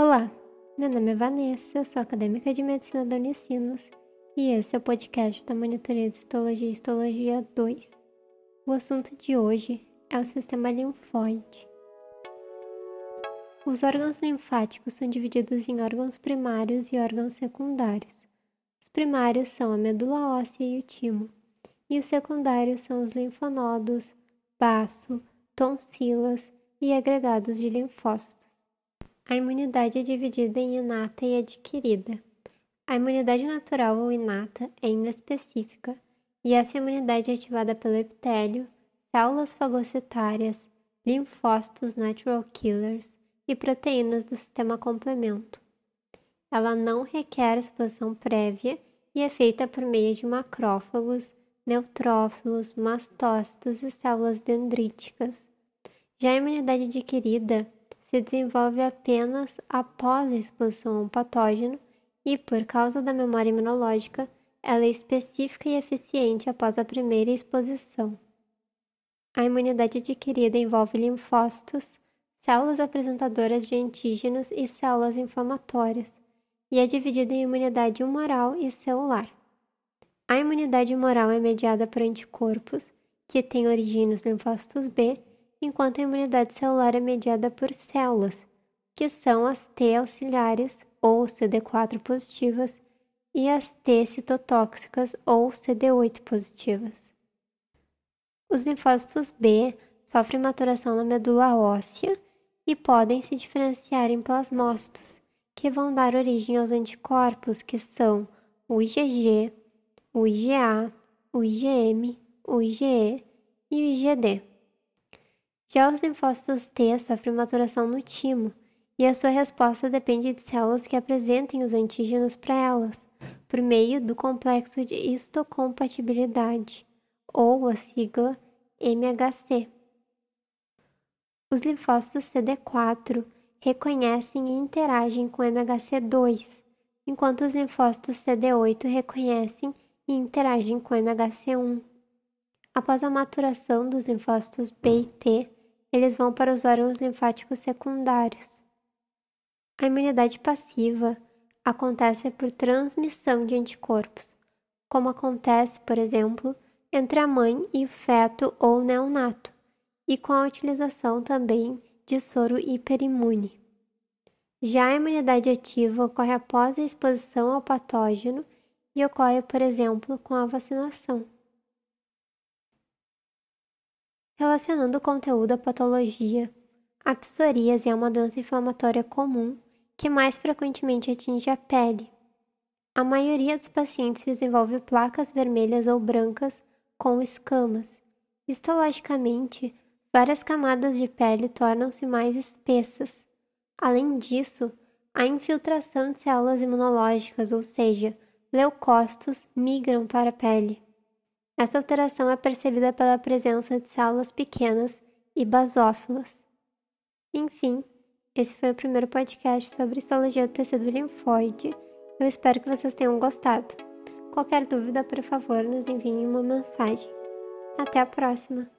Olá, meu nome é Vanessa, sou acadêmica de medicina da Unicinos e esse é o podcast da Monitoria de Histologia e Histologia 2. O assunto de hoje é o sistema linfóide. Os órgãos linfáticos são divididos em órgãos primários e órgãos secundários. Os primários são a medula óssea e o timo, e os secundários são os linfonodos, baço, tonsilas e agregados de linfócitos. A imunidade é dividida em inata e adquirida. A imunidade natural ou inata é inespecífica, e essa imunidade é ativada pelo epitélio, células fagocitárias, linfócitos natural killers e proteínas do sistema complemento. Ela não requer exposição prévia e é feita por meio de macrófagos, neutrófilos, mastócitos e células dendríticas. Já a imunidade adquirida se desenvolve apenas após a exposição a um patógeno e, por causa da memória imunológica, ela é específica e eficiente após a primeira exposição. A imunidade adquirida envolve linfócitos, células apresentadoras de antígenos e células inflamatórias, e é dividida em imunidade humoral e celular. A imunidade humoral é mediada por anticorpos, que têm origem nos linfócitos B enquanto a imunidade celular é mediada por células, que são as T auxiliares ou CD4 positivas e as T citotóxicas ou CD8 positivas. Os linfócitos B sofrem maturação na medula óssea e podem se diferenciar em plasmócitos, que vão dar origem aos anticorpos que são o IgG, o IgA, o IgM, o IgE e o IgD. Já os linfócitos T sofrem maturação no timo, e a sua resposta depende de células que apresentem os antígenos para elas, por meio do complexo de histocompatibilidade, ou a sigla MHC. Os linfócitos CD4 reconhecem e interagem com MHC2, enquanto os linfócitos CD8 reconhecem e interagem com MHC1. Após a maturação dos linfócitos B e T, eles vão para os órgãos linfáticos secundários. A imunidade passiva acontece por transmissão de anticorpos, como acontece, por exemplo, entre a mãe e o feto ou neonato, e com a utilização também de soro hiperimune. Já a imunidade ativa ocorre após a exposição ao patógeno e ocorre, por exemplo, com a vacinação. Relacionando o conteúdo à patologia, a psoríase é uma doença inflamatória comum que mais frequentemente atinge a pele. A maioria dos pacientes desenvolve placas vermelhas ou brancas com escamas. Histologicamente, várias camadas de pele tornam-se mais espessas. Além disso, a infiltração de células imunológicas, ou seja, leucócitos, migram para a pele. Essa alteração é percebida pela presença de células pequenas e basófilas. Enfim, esse foi o primeiro podcast sobre histologia do tecido linfóide. Eu espero que vocês tenham gostado. Qualquer dúvida, por favor, nos envie uma mensagem. Até a próxima!